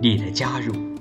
你的加入。